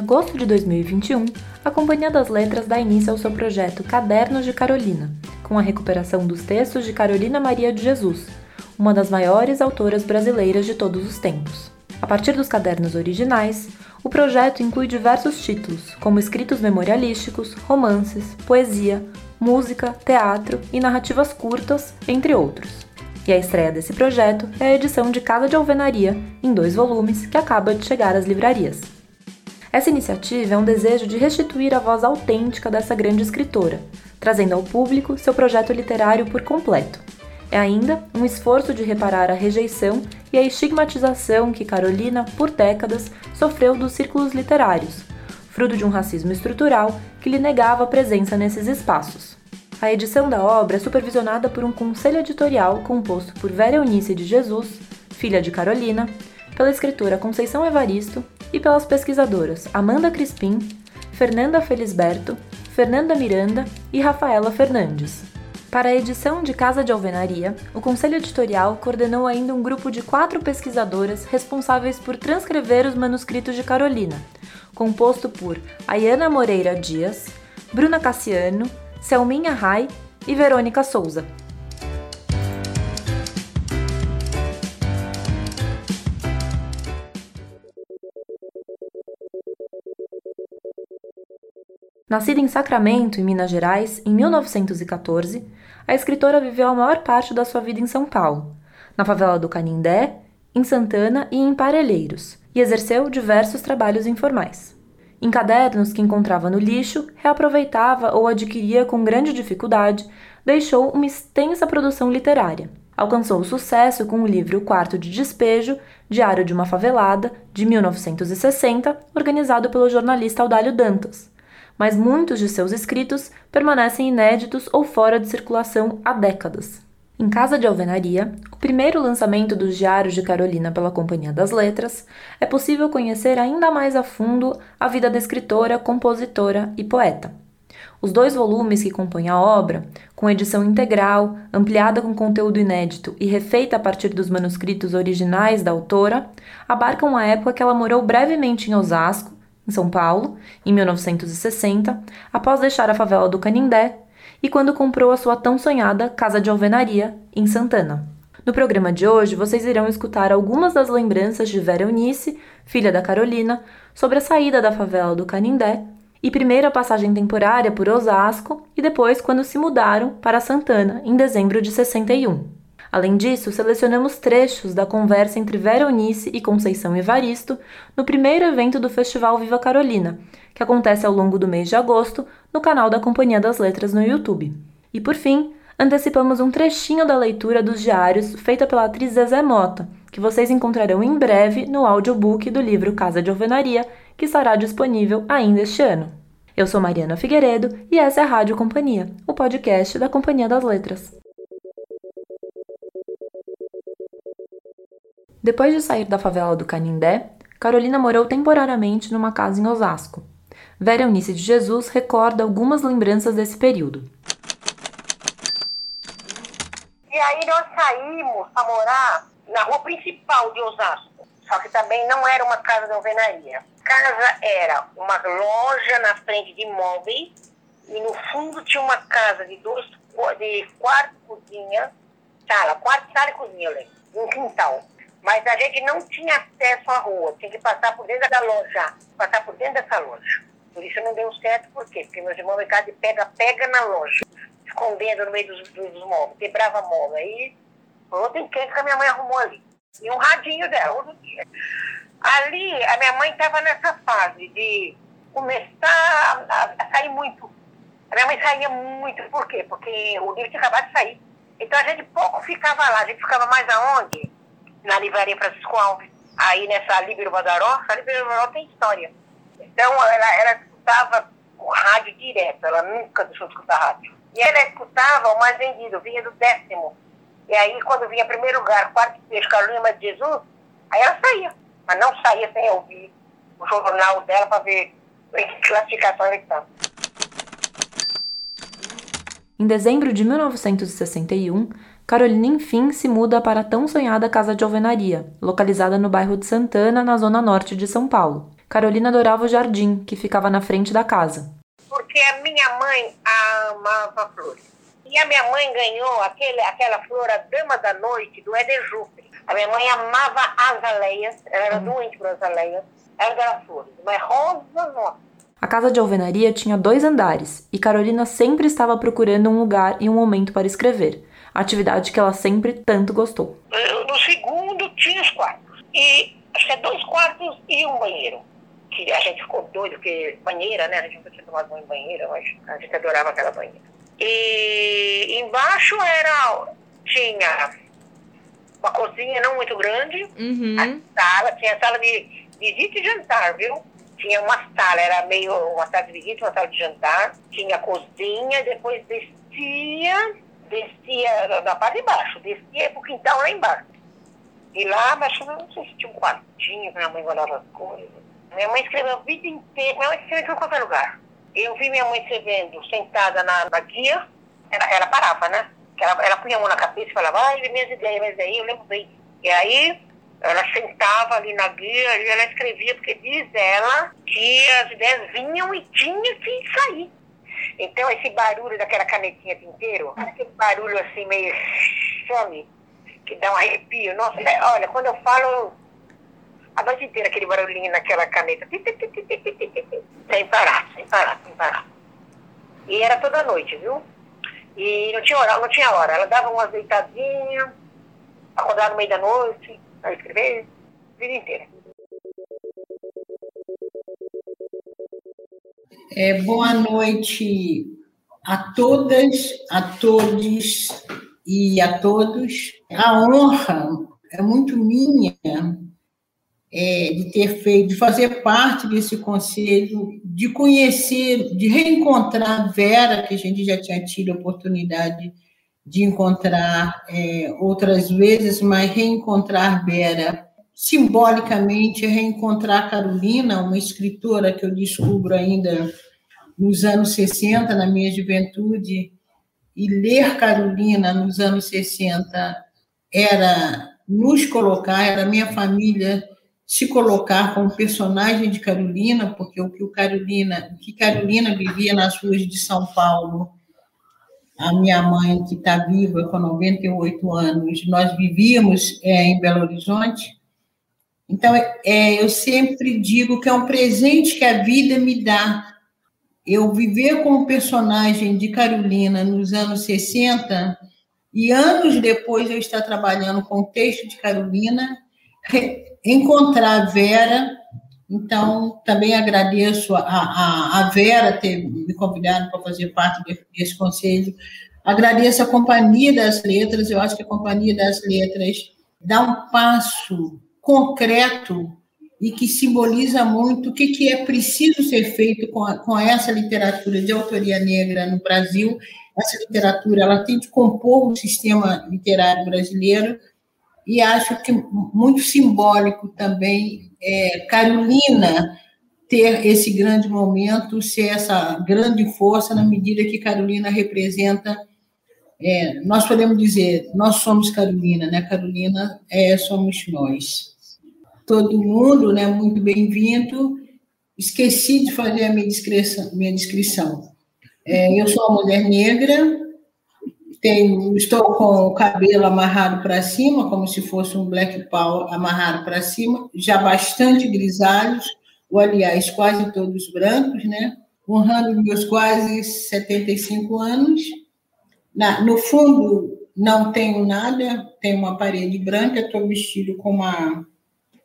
agosto de 2021, a Companhia das Letras dá início ao seu projeto Cadernos de Carolina, com a recuperação dos textos de Carolina Maria de Jesus, uma das maiores autoras brasileiras de todos os tempos. A partir dos cadernos originais, o projeto inclui diversos títulos, como escritos memorialísticos, romances, poesia, música, teatro e narrativas curtas, entre outros. E a estreia desse projeto é a edição de Casa de Alvenaria, em dois volumes, que acaba de chegar às livrarias. Essa iniciativa é um desejo de restituir a voz autêntica dessa grande escritora, trazendo ao público seu projeto literário por completo. É ainda um esforço de reparar a rejeição e a estigmatização que Carolina, por décadas, sofreu dos círculos literários, fruto de um racismo estrutural que lhe negava a presença nesses espaços. A edição da obra é supervisionada por um conselho editorial composto por Vera Eunice de Jesus, filha de Carolina, pela escritora Conceição Evaristo e pelas pesquisadoras Amanda Crispim, Fernanda Felisberto, Fernanda Miranda e Rafaela Fernandes. Para a edição de Casa de Alvenaria, o Conselho Editorial coordenou ainda um grupo de quatro pesquisadoras responsáveis por transcrever os manuscritos de Carolina, composto por Ayana Moreira Dias, Bruna Cassiano, Selminha Rai e Verônica Souza. Nascida em Sacramento, em Minas Gerais, em 1914, a escritora viveu a maior parte da sua vida em São Paulo, na favela do Canindé, em Santana e em Parelheiros, e exerceu diversos trabalhos informais. Em cadernos que encontrava no lixo, reaproveitava ou adquiria com grande dificuldade, deixou uma extensa produção literária. Alcançou sucesso com o livro Quarto de Despejo, Diário de uma Favelada, de 1960, organizado pelo jornalista Audálio Dantas, mas muitos de seus escritos permanecem inéditos ou fora de circulação há décadas. Em Casa de Alvenaria, o primeiro lançamento dos Diários de Carolina pela Companhia das Letras, é possível conhecer ainda mais a fundo a vida da escritora, compositora e poeta. Os dois volumes que compõem a obra, com edição integral, ampliada com conteúdo inédito e refeita a partir dos manuscritos originais da autora, abarcam a época que ela morou brevemente em Osasco em São Paulo, em 1960, após deixar a favela do Canindé, e quando comprou a sua tão sonhada Casa de Alvenaria, em Santana. No programa de hoje, vocês irão escutar algumas das lembranças de Vera Eunice, filha da Carolina, sobre a saída da favela do Canindé e primeira passagem temporária por Osasco e depois quando se mudaram para Santana, em dezembro de 61. Além disso, selecionamos trechos da conversa entre Vera Eunice e Conceição Evaristo no primeiro evento do Festival Viva Carolina, que acontece ao longo do mês de agosto no canal da Companhia das Letras no YouTube. E por fim, antecipamos um trechinho da leitura dos diários feita pela atriz Zezé Mota, que vocês encontrarão em breve no audiobook do livro Casa de Alvenaria, que estará disponível ainda este ano. Eu sou Mariana Figueiredo e essa é a Rádio Companhia, o podcast da Companhia das Letras. Depois de sair da favela do Canindé, Carolina morou temporariamente numa casa em Osasco. Vera Eunice de Jesus recorda algumas lembranças desse período. E aí nós saímos para morar na rua principal de Osasco. Só que também não era uma casa de alvenaria. A casa era uma loja na frente de imóveis e no fundo tinha uma casa de dois de quarto cozinha, sala, quarto, sala e cozinha, um quintal. Mas a gente não tinha acesso à rua, tinha que passar por dentro da loja, passar por dentro dessa loja. Por isso não deu certo, por quê? Porque meus irmãos ficavam de pega-pega na loja, escondendo no meio dos, dos móveis, quebrava móvel. Aí, ontem quem que a minha mãe arrumou ali? E um radinho dela, outro dia. Ali, a minha mãe estava nessa fase de começar a, a, sair muito. A minha mãe saía muito, por quê? Porque o livro tinha acabado de sair. Então a gente pouco ficava lá, a gente ficava mais aonde? Na livraria Francisco Alves. Aí nessa Líbero Badaró, a Líbero Badaró tem história. Então ela, ela escutava o rádio direto, ela nunca deixou de escutar rádio. E ela escutava o mais vendido, vinha do décimo. E aí quando vinha primeiro lugar, quarto peixe, Carolina de Jesus, aí ela saía. Mas não saía sem ouvir o jornal dela para ver em que classificação ele estava. Em dezembro de 1961, Carolina enfim se muda para a tão sonhada casa de alvenaria, localizada no bairro de Santana, na zona norte de São Paulo. Carolina adorava o jardim, que ficava na frente da casa. Porque a minha mãe amava flores. E a minha mãe ganhou aquele, aquela flor, a Dama da Noite, do Éder Juppé. A minha mãe amava azaleias, ela era doente por azaleias. Ela dava flores, mas rosa, nossa. A casa de alvenaria tinha dois andares e Carolina sempre estava procurando um lugar e um momento para escrever, atividade que ela sempre tanto gostou. No segundo tinha os quartos. E acho que é dois quartos e um banheiro que a gente ficou doido, porque banheira, né? A gente nunca tinha tomado banho em banheira, mas a gente adorava aquela banheira. E embaixo era, tinha uma cozinha não muito grande, uhum. a sala, tinha sala de visita e jantar, viu? Tinha uma sala, era meio uma sala de visita, uma sala de jantar, tinha cozinha, depois descia, descia da parte de baixo, descia pro quintal lá embaixo. E lá, mas não sei se tinha um quartinho, que minha mãe guardava as coisas. Minha mãe escreveu a vida inteira, minha mãe escreveu em qualquer lugar. Eu vi minha mãe escrevendo sentada na, na guia, ela, ela parava, né? Ela, ela punha a mão na cabeça e falava, ai, minhas ideias, mas aí eu lembro bem. E aí ela sentava ali na guia e ela escrevia, porque diz ela que as ideias vinham e tinha que sair. Então esse barulho daquela canetinha tinteiro, aquele barulho assim meio some, que dá um arrepio. Nossa, é, olha, quando eu falo, a noite inteira aquele barulhinho naquela caneta. Sem parar, sem parar, sem parar. E era toda noite, viu? E não tinha hora, não tinha hora. Ela dava umas deitadinhas, acordava no meio da noite, para escrever, a vida inteira. É, boa noite a todas, a todos e a todos. A honra é muito minha é, de ter feito, de fazer parte desse conselho, de conhecer, de reencontrar Vera, que a gente já tinha tido a oportunidade de encontrar é, outras vezes, mas reencontrar Vera, simbolicamente, reencontrar Carolina, uma escritora que eu descubro ainda nos anos 60, na minha juventude, e ler Carolina nos anos 60 era nos colocar, era minha família se colocar como personagem de Carolina, porque o que o Carolina, o que Carolina vivia nas ruas de São Paulo, a minha mãe que está viva com 98 anos, nós vivíamos é, em Belo Horizonte. Então, é, eu sempre digo que é um presente que a vida me dá. Eu viver com o personagem de Carolina nos anos 60 e anos depois eu estar trabalhando com o texto de Carolina encontrar a Vera. Então, também agradeço a, a, a Vera ter me convidado para fazer parte desse conselho. Agradeço a Companhia das Letras, eu acho que a Companhia das Letras dá um passo concreto e que simboliza muito o que, que é preciso ser feito com, a, com essa literatura de autoria negra no Brasil. Essa literatura ela tem de compor o sistema literário brasileiro e acho que muito simbólico também é, Carolina ter esse grande momento, ser essa grande força na medida que Carolina representa. É, nós podemos dizer, nós somos Carolina, né? Carolina é, somos nós. Todo mundo, né? Muito bem-vindo. Esqueci de fazer a minha descrição. Minha descrição. É, eu sou uma mulher negra, tenho, estou com o cabelo amarrado para cima, como se fosse um black power amarrado para cima, já bastante grisalhos, ou aliás, quase todos brancos, né? Honrando meus quase 75 anos. Na, no fundo, não tenho nada, tenho uma parede branca, estou vestido com uma,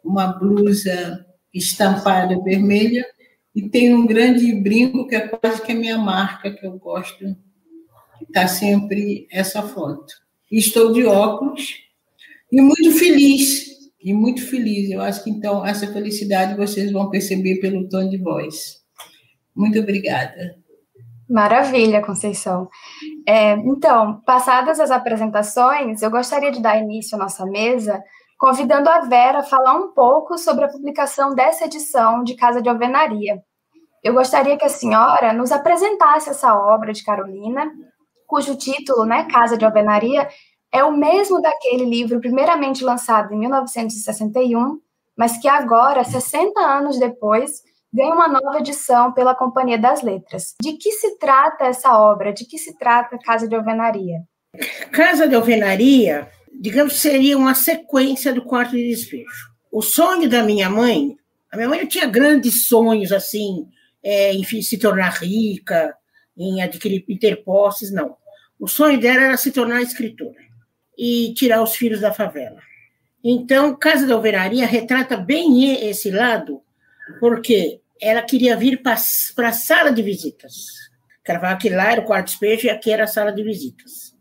uma blusa estampada vermelha e tenho um grande brinco que é quase que a minha marca, que eu gosto está sempre essa foto. Estou de óculos e muito feliz, e muito feliz. Eu acho que então essa felicidade vocês vão perceber pelo tom de voz. Muito obrigada. Maravilha, Conceição. É, então, passadas as apresentações, eu gostaria de dar início à nossa mesa, convidando a Vera a falar um pouco sobre a publicação dessa edição de Casa de Alvenaria. Eu gostaria que a senhora nos apresentasse essa obra de Carolina cujo título, né, Casa de Alvenaria, é o mesmo daquele livro primeiramente lançado em 1961, mas que agora, 60 anos depois, ganha uma nova edição pela Companhia das Letras. De que se trata essa obra? De que se trata Casa de Alvenaria? Casa de Alvenaria, digamos, seria uma sequência do Quarto de Despejo. O sonho da minha mãe, a minha mãe tinha grandes sonhos assim, é, enfim, se tornar rica, em adquirir interpostes, não. O sonho dela era se tornar escritora e tirar os filhos da favela. Então, Casa da Alvenaria retrata bem esse lado, porque ela queria vir para a sala de visitas. Ela falava que lá era o quarto espejo e aqui era a sala de visitas.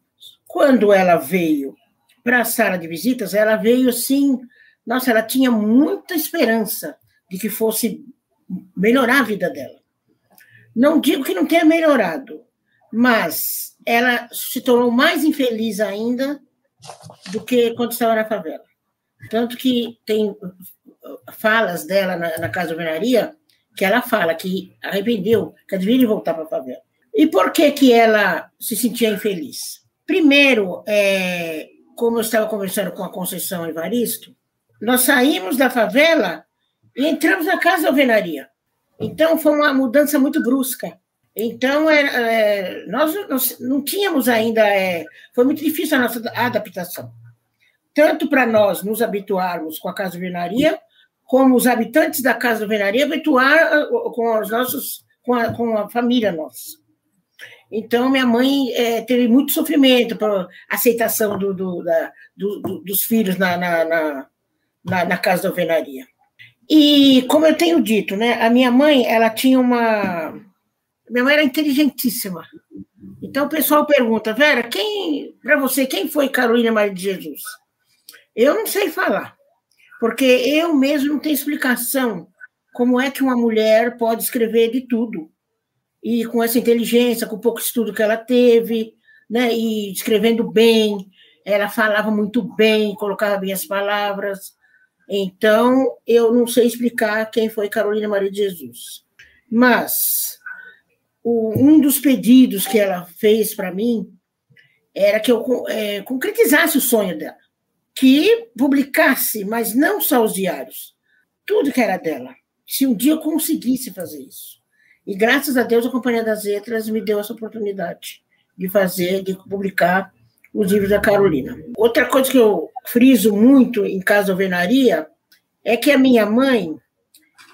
Quando ela veio para a sala de visitas, ela veio assim, nossa, ela tinha muita esperança de que fosse melhorar a vida dela. Não digo que não tenha melhorado, mas ela se tornou mais infeliz ainda do que quando estava na favela. Tanto que tem falas dela na, na Casa Alvenaria que ela fala que arrependeu, que deveria voltar para a favela. E por que, que ela se sentia infeliz? Primeiro, é, como eu estava conversando com a Conceição Evaristo, nós saímos da favela e entramos na Casa Alvenaria. Então, foi uma mudança muito brusca. Então, é, nós, nós, não tínhamos ainda. É, foi muito difícil a nossa adaptação. Tanto para nós nos habituarmos com a Casa Alvenaria, como os habitantes da Casa Alvenaria habituar com os nossos, com a, com a família nossa. Então, minha mãe é, teve muito sofrimento para aceitação do, do, da, do, dos filhos na, na, na, na, Casa da Alvenaria. E, como eu tenho dito, né, a minha mãe, ela tinha uma... Minha mãe era inteligentíssima. Então, o pessoal pergunta, Vera, quem, para você, quem foi Carolina Maria de Jesus? Eu não sei falar, porque eu mesmo não tenho explicação como é que uma mulher pode escrever de tudo e com essa inteligência, com pouco estudo que ela teve, né, e escrevendo bem, ela falava muito bem, colocava bem as palavras. Então, eu não sei explicar quem foi Carolina Maria de Jesus. Mas o, um dos pedidos que ela fez para mim era que eu é, concretizasse o sonho dela, que publicasse, mas não só os diários, tudo que era dela. Se um dia eu conseguisse fazer isso. E graças a Deus a Companhia das Letras me deu essa oportunidade de fazer, de publicar os livros da Carolina. Outra coisa que eu friso muito em Casa Alvenaria é que a minha mãe,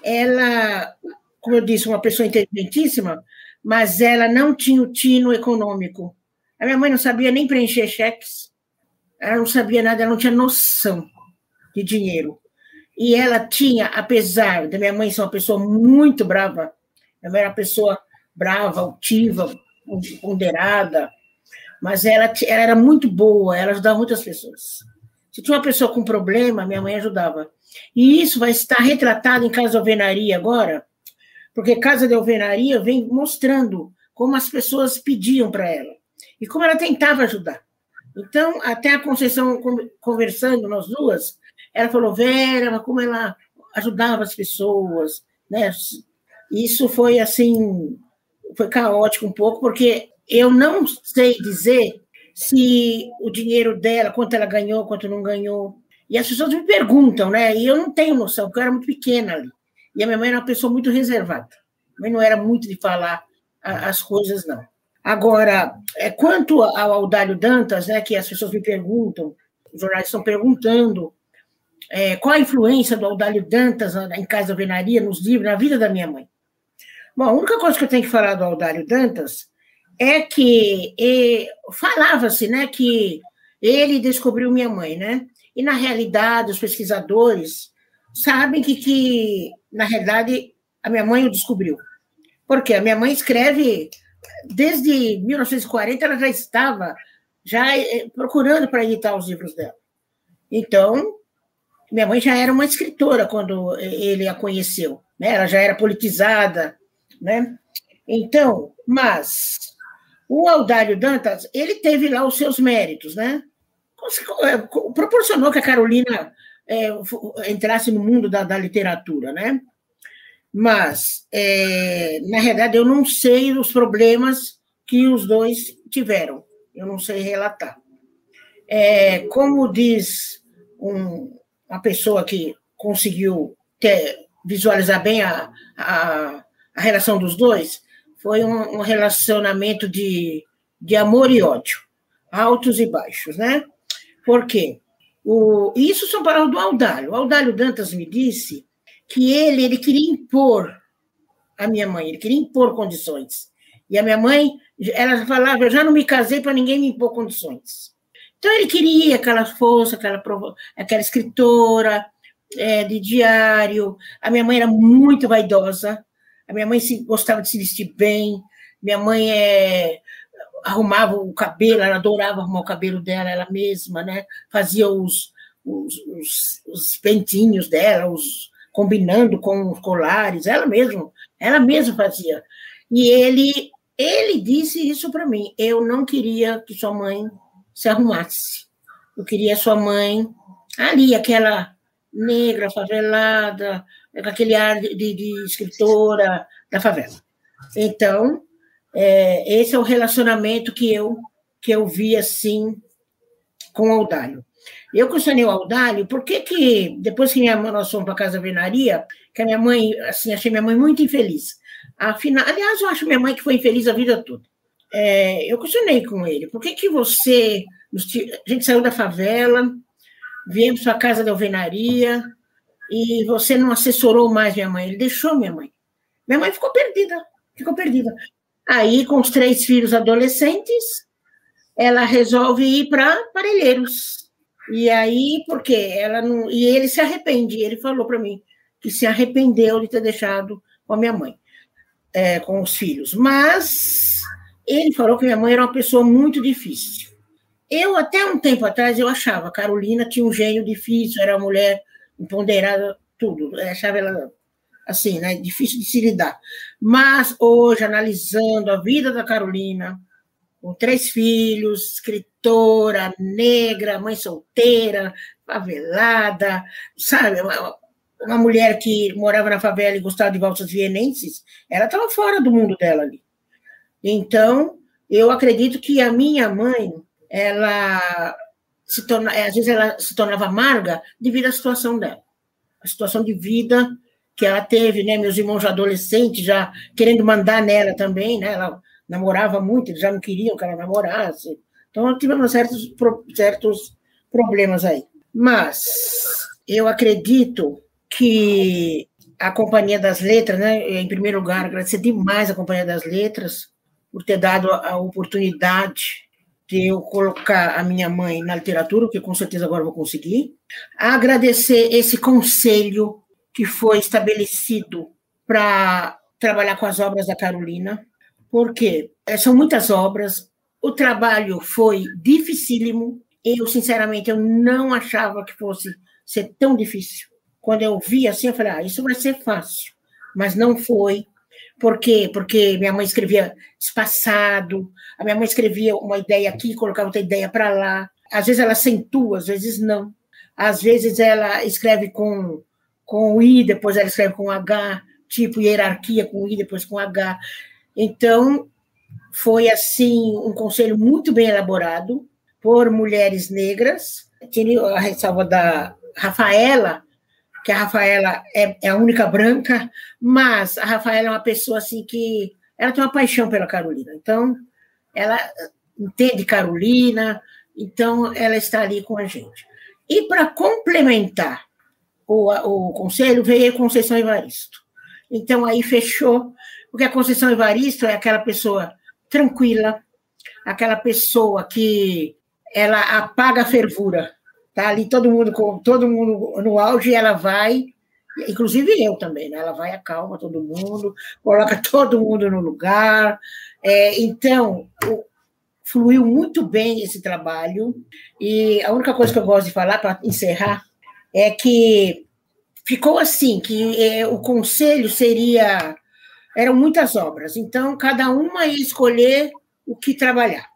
ela, como eu disse, uma pessoa inteligentíssima, mas ela não tinha o tino econômico. A minha mãe não sabia nem preencher cheques, ela não sabia nada, ela não tinha noção de dinheiro. E ela tinha, apesar da minha mãe ser uma pessoa muito brava, ela era pessoa brava, altiva, ponderada, mas ela, ela era muito boa, ela ajudava muitas pessoas. Se tinha uma pessoa com problema, minha mãe ajudava. E isso vai estar retratado em Casa de Alvenaria agora, porque Casa de Alvenaria vem mostrando como as pessoas pediam para ela e como ela tentava ajudar. Então, até a Conceição conversando, nós duas, ela falou, Vera, como ela ajudava as pessoas, né? Isso foi assim, foi caótico um pouco, porque eu não sei dizer se o dinheiro dela, quanto ela ganhou, quanto não ganhou. E as pessoas me perguntam, né? E eu não tenho noção, porque eu era muito pequena ali. E a minha mãe era uma pessoa muito reservada. Mas não era muito de falar as coisas, não. Agora, é, quanto ao Audálio Dantas, né, que as pessoas me perguntam, os jornais estão perguntando, é, qual a influência do Audálio Dantas em Casa Venaria, nos livros, na vida da minha mãe. Bom, a única coisa que eu tenho que falar do Aldário Dantas é que falava-se né, que ele descobriu minha mãe, né? E, na realidade, os pesquisadores sabem que, que na realidade, a minha mãe o descobriu. Porque a minha mãe escreve desde 1940, ela já estava já eh, procurando para editar os livros dela. Então, minha mãe já era uma escritora quando ele a conheceu, né? Ela já era politizada, né? Então, mas o Aldário Dantas, ele teve lá os seus méritos, né? É, proporcionou que a Carolina é, entrasse no mundo da, da literatura, né? Mas, é, na realidade, eu não sei os problemas que os dois tiveram. Eu não sei relatar. É, como diz um, uma pessoa que conseguiu ter, visualizar bem a, a, a, relação dos dois, foi um, um relacionamento de, de amor e ódio, altos e baixos, né? Por quê? O, isso são palavras do Aldalho. O Aldalho Dantas me disse que ele, ele queria impor a minha mãe, ele queria impor condições. E a minha mãe, ela falava, eu já não me casei para ninguém me impor condições. Então ele queria que ela fosse aquela, aquela escritora é, de diário. A minha mãe era muito vaidosa, a minha mãe se, gostava de se vestir bem, minha mãe é, arrumava o cabelo, ela adorava arrumar o cabelo dela, ela mesma, né? Fazia os, os, os, os pentinhos dela, os, combinando com os colares, ela mesma, ela mesma fazia. E ele, ele disse isso para mim. Eu não queria que sua mãe se arrumasse. Eu queria sua mãe ali, aquela negra, favelada, com aquele ar de, de escritora da favela. Então, é, esse é o relacionamento que eu que eu vi assim com o Audálio. Eu questionei o Audálio, por que que, depois que minha mãe, nós fomos para casa venaria, que a minha mãe, assim, achei minha mãe muito infeliz. Afinal, aliás, eu acho minha mãe que foi infeliz a vida toda. É, eu questionei com ele, por que que você, a gente saiu da favela, viemos para a casa da alvenaria, e você não assessorou mais minha mãe, ele deixou minha mãe. Minha mãe ficou perdida, ficou perdida. Aí, com os três filhos adolescentes, ela resolve ir para Parelheiros. E aí, por quê? Ela não, e ele se arrepende. Ele falou para mim que se arrependeu de ter deixado com a minha mãe, é, com os filhos. Mas ele falou que minha mãe era uma pessoa muito difícil. Eu, até um tempo atrás, eu achava a Carolina tinha um gênio difícil, era uma mulher empoderada, tudo. Achava ela assim, né? Difícil de se lidar. Mas hoje, analisando a vida da Carolina, com três filhos, escritora, negra, mãe solteira, favelada, sabe? Uma, uma mulher que morava na favela e gostava de valsas vienenses, ela estava fora do mundo dela ali. Então, eu acredito que a minha mãe, ela se torna, às vezes ela se tornava amarga devido à situação dela. A situação de vida que ela teve, né? Meus irmãos já adolescentes, já querendo mandar nela também, né? Ela namorava muito, eles já não queriam que ela namorasse. Então, tivemos certos, certos problemas aí. Mas eu acredito que a Companhia das Letras, né, em primeiro lugar, agradecer demais a Companhia das Letras por ter dado a oportunidade de eu colocar a minha mãe na literatura, que com certeza agora vou conseguir. Agradecer esse conselho que foi estabelecido para trabalhar com as obras da Carolina, porque eh, são muitas obras, o trabalho foi dificílimo, eu, sinceramente, eu não achava que fosse ser tão difícil. Quando eu vi assim, eu falei, ah, isso vai ser fácil. Mas não foi. Por quê? Porque minha mãe escrevia espaçado, a minha mãe escrevia uma ideia aqui, colocava outra ideia para lá. Às vezes ela acentua, às vezes não. Às vezes ela escreve com, com I, depois ela escreve com H, tipo hierarquia com I, depois com H. Então, foi assim um conselho muito bem elaborado por mulheres negras. Tinha a ressalva da Rafaela, que a Rafaela é, é, a única branca, mas a Rafaela é uma pessoa assim que ela tem uma paixão pela Carolina. Então, ela entende Carolina, então ela está ali com a gente. E para complementar o, o conselho, veio a Conceição Evaristo. Então, aí fechou porque a Conceição Evaristo é aquela pessoa tranquila, aquela pessoa que ela apaga a fervura. Tá ali todo mundo com todo mundo no auge, ela vai, inclusive eu também, né? Ela vai acalma todo mundo, coloca todo mundo no lugar. É, então, o, fluiu muito bem esse trabalho. E a única coisa que eu gosto de falar para encerrar é que ficou assim, que é, o conselho seria eram muitas obras, então cada uma ia escolher o que trabalhar.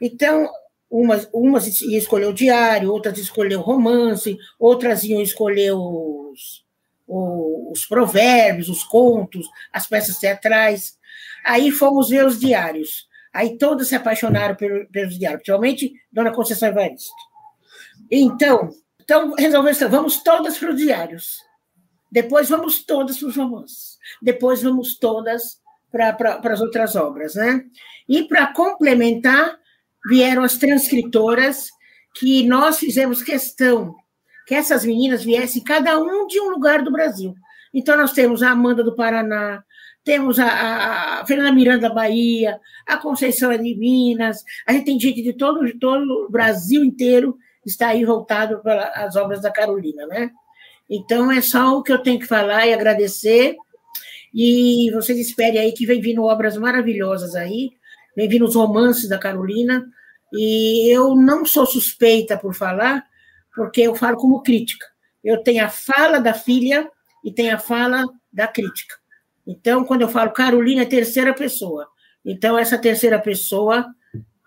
Então, umas, umas escolher o diário, outras escolher o romance, outras iam escolher os, os provérbios, os contos, as peças teatrais. Aí fomos ver os diários. Aí todas se apaixonaram pelos diários, principalmente Dona Conceição Evaristo. Então, Então, resolvemos, vamos todas para os diários. Depois vamos todas para os romances. Depois vamos todas para as outras obras, né? E para complementar, vieram as transcritoras, que nós fizemos questão que essas meninas viessem cada um de um lugar do Brasil. Então, nós temos a Amanda do Paraná, temos a, a Fernanda Miranda da Bahia, a Conceição de Minas, a gente tem gente de todo, de todo o Brasil inteiro está aí voltado para as obras da Carolina, né? Então, é só o que eu tenho que falar e agradecer, e vocês esperem aí que vem vindo obras maravilhosas aí, vem vindo os romances da Carolina, e eu não sou suspeita por falar, porque eu falo como crítica. Eu tenho a fala da filha e tenho a fala da crítica. Então, quando eu falo Carolina, é terceira pessoa. Então, essa terceira pessoa,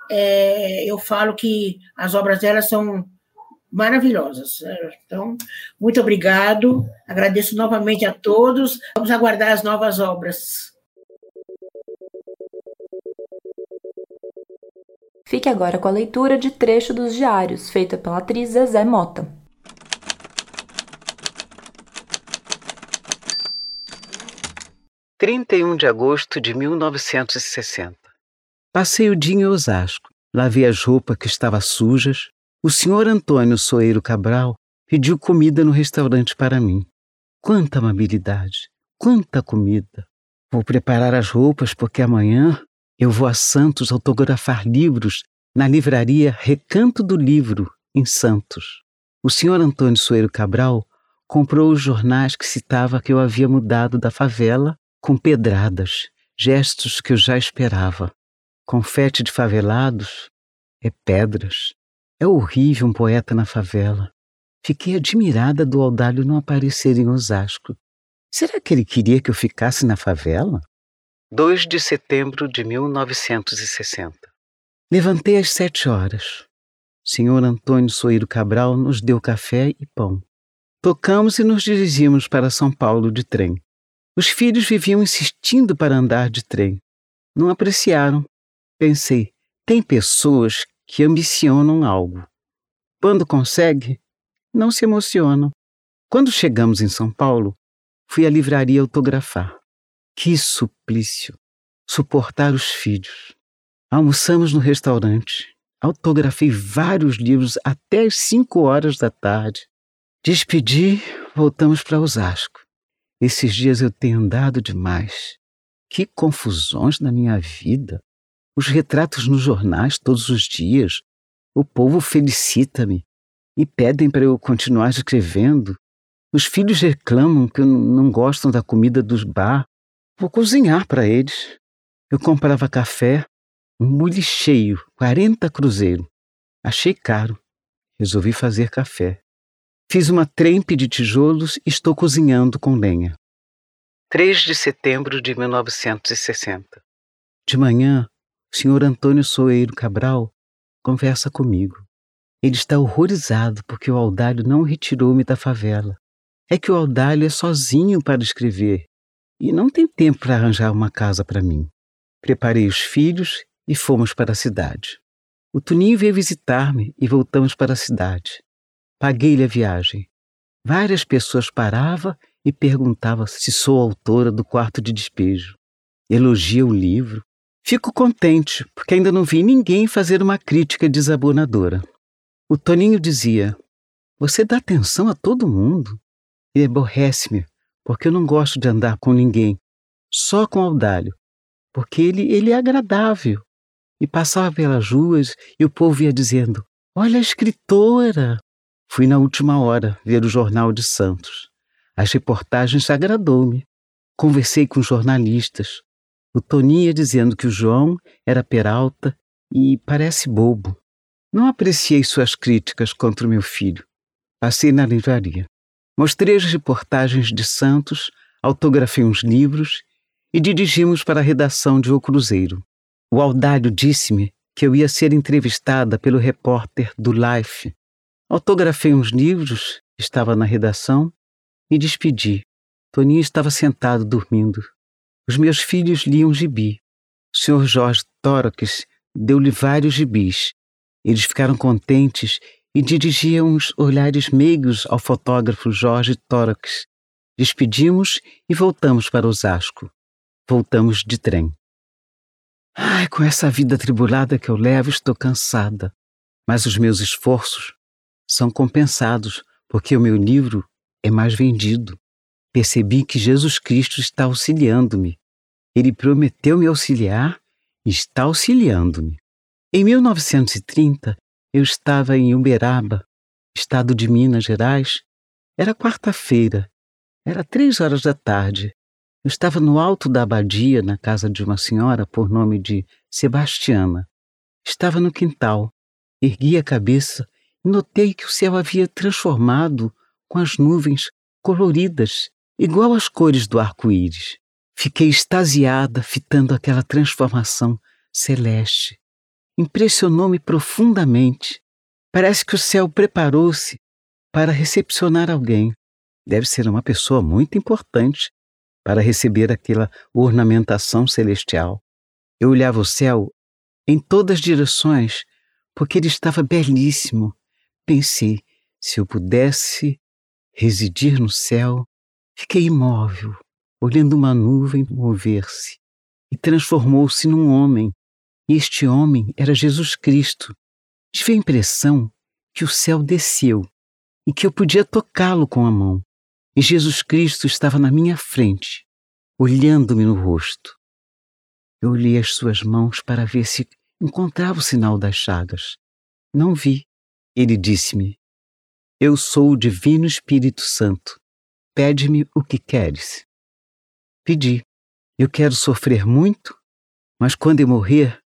é, eu falo que as obras dela são maravilhosas. Então, muito obrigado. Agradeço novamente a todos. Vamos aguardar as novas obras. Fique agora com a leitura de trecho dos diários, feita pela atriz Zezé Mota. Trinta e um de agosto de 1960. Passei o dia em Osasco. Lavei as roupas que estavam sujas. O senhor Antônio Soeiro Cabral pediu comida no restaurante para mim. Quanta amabilidade! Quanta comida! Vou preparar as roupas porque amanhã eu vou a Santos autografar livros na livraria Recanto do Livro, em Santos. O senhor Antônio Soeiro Cabral comprou os jornais que citava que eu havia mudado da favela com pedradas, gestos que eu já esperava. Confete de favelados é pedras. É horrível um poeta na favela. Fiquei admirada do Audálio não aparecer em Osasco. Será que ele queria que eu ficasse na favela? 2 de setembro de 1960. Levantei às sete horas. Senhor Antônio Soeiro Cabral nos deu café e pão. Tocamos e nos dirigimos para São Paulo de trem. Os filhos viviam insistindo para andar de trem. Não apreciaram. Pensei, tem pessoas que ambicionam algo. Quando consegue, não se emocionam. Quando chegamos em São Paulo, fui à livraria autografar. Que suplício! Suportar os filhos. Almoçamos no restaurante. Autografei vários livros até as cinco horas da tarde. Despedi, voltamos para Osasco. Esses dias eu tenho andado demais. Que confusões na minha vida. Os retratos nos jornais todos os dias. O povo felicita-me e pedem para eu continuar escrevendo. Os filhos reclamam que não gostam da comida dos bar Vou cozinhar para eles. Eu comprava café, um bule cheio, 40 cruzeiro. Achei caro. Resolvi fazer café. Fiz uma trempe de tijolos e estou cozinhando com lenha. 3 de setembro de 1960. De manhã, o senhor Antônio Soeiro Cabral conversa comigo. Ele está horrorizado porque o Aldalho não retirou-me da favela. É que o Aldalho é sozinho para escrever e não tem tempo para arranjar uma casa para mim. Preparei os filhos e fomos para a cidade. O Tuninho veio visitar-me e voltamos para a cidade. Paguei-lhe a viagem. Várias pessoas paravam e perguntavam se sou autora do quarto de despejo. Elogia o livro. Fico contente, porque ainda não vi ninguém fazer uma crítica desabonadora. O Toninho dizia: Você dá atenção a todo mundo e aborrece-me porque eu não gosto de andar com ninguém, só com Audálio, porque ele, ele é agradável. E passava pelas ruas e o povo ia dizendo: Olha a escritora! Fui na última hora ver o Jornal de Santos. As reportagens agradou-me. Conversei com jornalistas. O Toninho ia dizendo que o João era peralta e parece bobo. Não apreciei suas críticas contra o meu filho. Passei na livraria. Mostrei as reportagens de Santos, autografei uns livros e dirigimos para a redação de O Cruzeiro. O Aldário disse-me que eu ia ser entrevistada pelo repórter do Life. Autografei uns livros, estava na redação e despedi. Toninho estava sentado dormindo. Os meus filhos liam gibi. O senhor Jorge Tórax deu-lhe vários gibis. Eles ficaram contentes e dirigia uns olhares meigos ao fotógrafo Jorge Tórax. Despedimos e voltamos para Osasco. Voltamos de trem. Ai, com essa vida tribulada que eu levo, estou cansada. Mas os meus esforços são compensados, porque o meu livro é mais vendido. Percebi que Jesus Cristo está auxiliando-me. Ele prometeu me auxiliar e está auxiliando-me. Em 1930, eu estava em Uberaba, estado de Minas Gerais. Era quarta-feira, era três horas da tarde. Eu estava no alto da abadia, na casa de uma senhora por nome de Sebastiana. Estava no quintal. Ergui a cabeça e notei que o céu havia transformado com as nuvens coloridas, igual às cores do arco-íris. Fiquei extasiada, fitando aquela transformação celeste. Impressionou-me profundamente. Parece que o céu preparou-se para recepcionar alguém. Deve ser uma pessoa muito importante para receber aquela ornamentação celestial. Eu olhava o céu em todas as direções, porque ele estava belíssimo. Pensei, se eu pudesse residir no céu, fiquei imóvel, olhando uma nuvem mover-se, e transformou-se num homem. E este homem era Jesus Cristo. Tive a impressão que o céu desceu e que eu podia tocá-lo com a mão e Jesus Cristo estava na minha frente, olhando-me no rosto. Eu olhei as suas mãos para ver se encontrava o sinal das chagas. Não vi. Ele disse-me: Eu sou o Divino Espírito Santo. Pede-me o que queres. Pedi. Eu quero sofrer muito, mas quando eu morrer,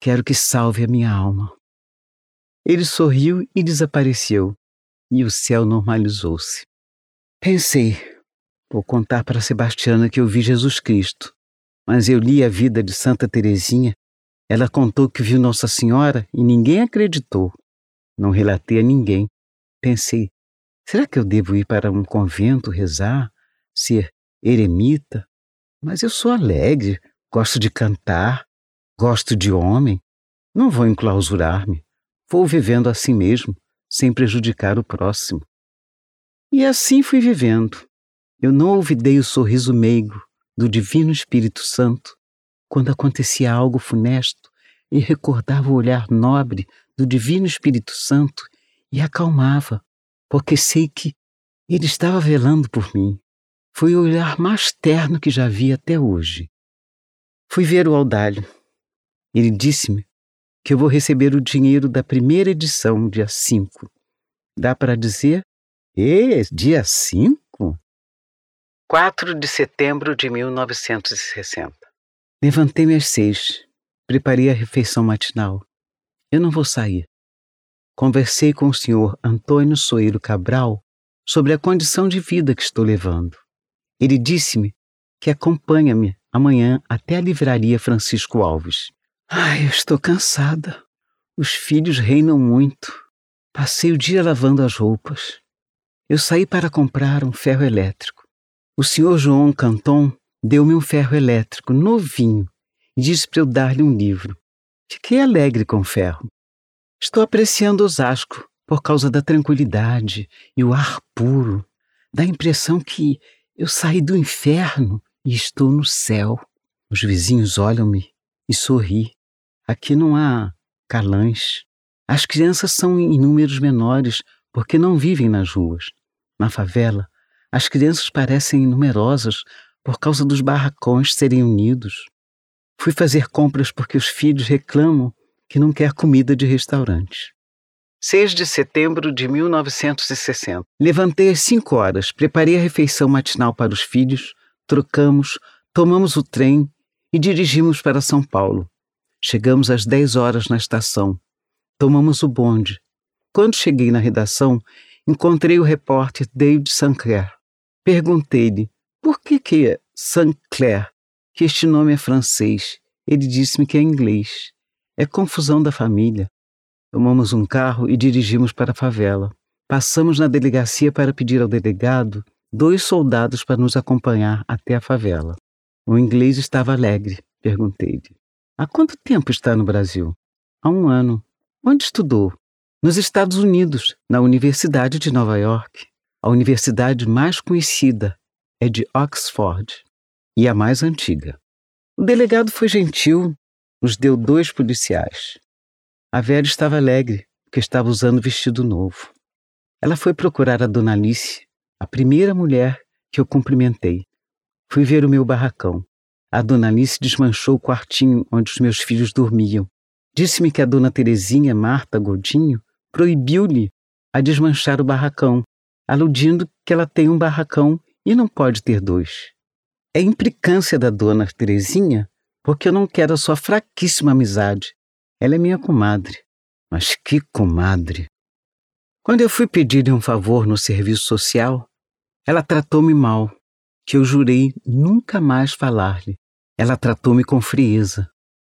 quero que salve a minha alma. Ele sorriu e desapareceu, e o céu normalizou-se. Pensei, vou contar para Sebastiana que eu vi Jesus Cristo, mas eu li a vida de Santa Teresinha. Ela contou que viu Nossa Senhora e ninguém acreditou. Não relatei a ninguém. Pensei, será que eu devo ir para um convento rezar, ser eremita? Mas eu sou alegre, gosto de cantar, gosto de homem. Não vou enclausurar-me. Vou vivendo assim mesmo, sem prejudicar o próximo. E assim fui vivendo. Eu não olvidei o sorriso meigo do Divino Espírito Santo quando acontecia algo funesto e recordava o olhar nobre do Divino Espírito Santo e acalmava, porque sei que ele estava velando por mim. Foi o olhar mais terno que já vi até hoje. Fui ver o Aldalho. Ele disse-me que eu vou receber o dinheiro da primeira edição, dia 5. Dá para dizer e dia 5? 4 de setembro de 1960. Levantei-me às seis, preparei a refeição matinal. Eu não vou sair. Conversei com o senhor Antônio Soeiro Cabral sobre a condição de vida que estou levando. Ele disse-me que acompanha-me amanhã até a livraria Francisco Alves. Ai, eu estou cansada. Os filhos reinam muito. Passei o dia lavando as roupas. Eu saí para comprar um ferro elétrico. O senhor João Canton deu-me um ferro elétrico novinho e disse para eu dar-lhe um livro. Fiquei alegre com o ferro. Estou apreciando Osasco por causa da tranquilidade e o ar puro. Dá a impressão que eu saí do inferno e estou no céu. Os vizinhos olham-me e sorri. Aqui não há calãs. As crianças são em números menores porque não vivem nas ruas. Na favela, as crianças parecem numerosas por causa dos barracões serem unidos. Fui fazer compras porque os filhos reclamam que não quer comida de restaurante. 6 de setembro de 1960. Levantei às 5 horas, preparei a refeição matinal para os filhos, trocamos, tomamos o trem e dirigimos para São Paulo. Chegamos às 10 horas na estação. Tomamos o bonde. Quando cheguei na redação, encontrei o repórter David Sinclair. Perguntei-lhe por que que é Sinclair, que este nome é francês. Ele disse-me que é inglês. É confusão da família. Tomamos um carro e dirigimos para a favela. Passamos na delegacia para pedir ao delegado dois soldados para nos acompanhar até a favela. O inglês estava alegre. Perguntei-lhe: Há quanto tempo está no Brasil? Há um ano. Onde estudou? nos Estados Unidos, na Universidade de Nova York. A universidade mais conhecida é de Oxford e a mais antiga. O delegado foi gentil, nos deu dois policiais. A Vera estava alegre, porque estava usando vestido novo. Ela foi procurar a dona Alice, a primeira mulher que eu cumprimentei. Fui ver o meu barracão. A dona Alice desmanchou o quartinho onde os meus filhos dormiam. Disse-me que a dona Terezinha Marta Godinho proibiu-lhe a desmanchar o barracão, aludindo que ela tem um barracão e não pode ter dois. É implicância da dona Terezinha, porque eu não quero a sua fraquíssima amizade. Ela é minha comadre. Mas que comadre! Quando eu fui pedir-lhe um favor no serviço social, ela tratou-me mal, que eu jurei nunca mais falar-lhe. Ela tratou-me com frieza.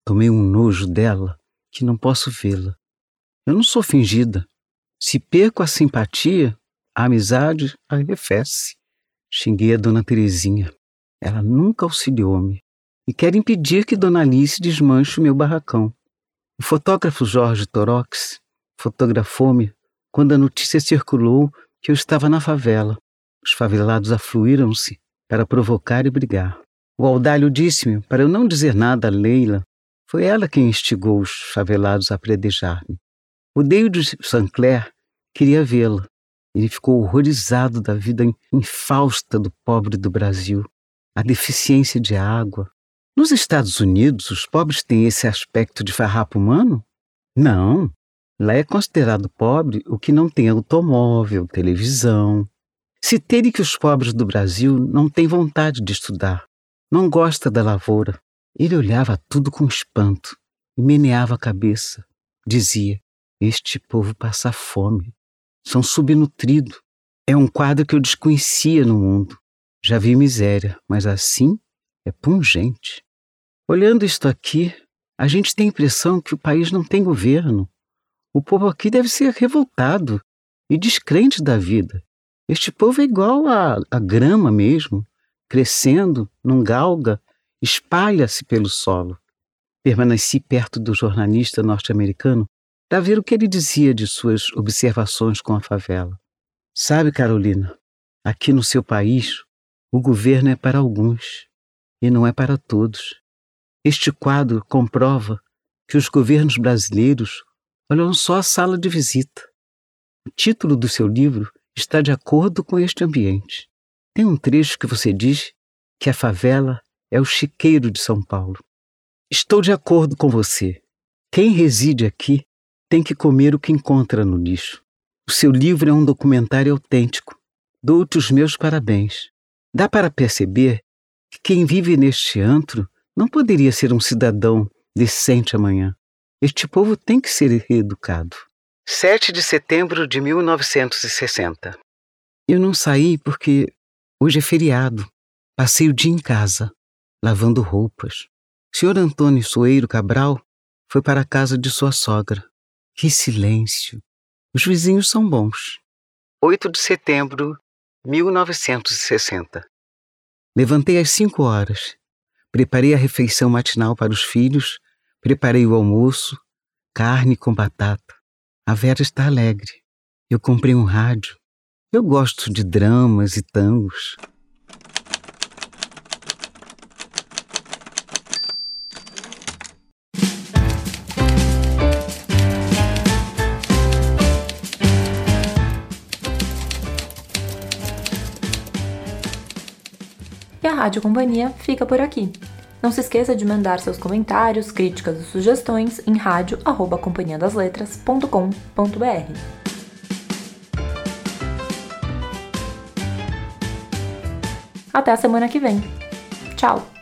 Tomei um nojo dela que não posso vê-la. Eu não sou fingida. Se perco a simpatia, a amizade arrefece. Xinguei a dona Terezinha. Ela nunca auxiliou-me e quer impedir que dona Alice desmanche o meu barracão. O fotógrafo Jorge Torox fotografou-me quando a notícia circulou que eu estava na favela. Os favelados afluíram-se para provocar e brigar. O Audálio disse-me para eu não dizer nada a Leila. Foi ela quem instigou os favelados a predejar-me. O Deide Sancler queria vê-la. Ele ficou horrorizado da vida infausta do pobre do Brasil, a deficiência de água. Nos Estados Unidos, os pobres têm esse aspecto de farrapo humano? Não. Lá é considerado pobre o que não tem automóvel, televisão. Citei que os pobres do Brasil não têm vontade de estudar, não gosta da lavoura. Ele olhava tudo com espanto e meneava a cabeça. Dizia: Este povo passa fome, são subnutridos. É um quadro que eu desconhecia no mundo. Já vi miséria, mas assim é pungente. Olhando isto aqui, a gente tem a impressão que o país não tem governo. O povo aqui deve ser revoltado e descrente da vida. Este povo é igual a, a grama mesmo, crescendo, não galga, espalha-se pelo solo. Permaneci perto do jornalista norte-americano para ver o que ele dizia de suas observações com a favela. Sabe, Carolina, aqui no seu país, o governo é para alguns e não é para todos. Este quadro comprova que os governos brasileiros olham só a sala de visita. O título do seu livro está de acordo com este ambiente. Tem um trecho que você diz que a favela é o chiqueiro de São Paulo. Estou de acordo com você. Quem reside aqui tem que comer o que encontra no lixo. O seu livro é um documentário autêntico. Dou-te os meus parabéns. Dá para perceber que quem vive neste antro não poderia ser um cidadão decente amanhã. Este povo tem que ser reeducado. 7 de setembro de 1960. Eu não saí porque hoje é feriado. Passei o dia em casa, lavando roupas. Senhor Antônio Soeiro Cabral foi para a casa de sua sogra. Que silêncio! Os vizinhos são bons. 8 de setembro de 1960. Levantei às cinco horas. Preparei a refeição matinal para os filhos, preparei o almoço, carne com batata. A Vera está alegre. Eu comprei um rádio. Eu gosto de dramas e tangos. E a Rádio Companhia fica por aqui. Não se esqueça de mandar seus comentários, críticas e sugestões em rádio@companhiadasletras.com.br. Até a semana que vem. Tchau!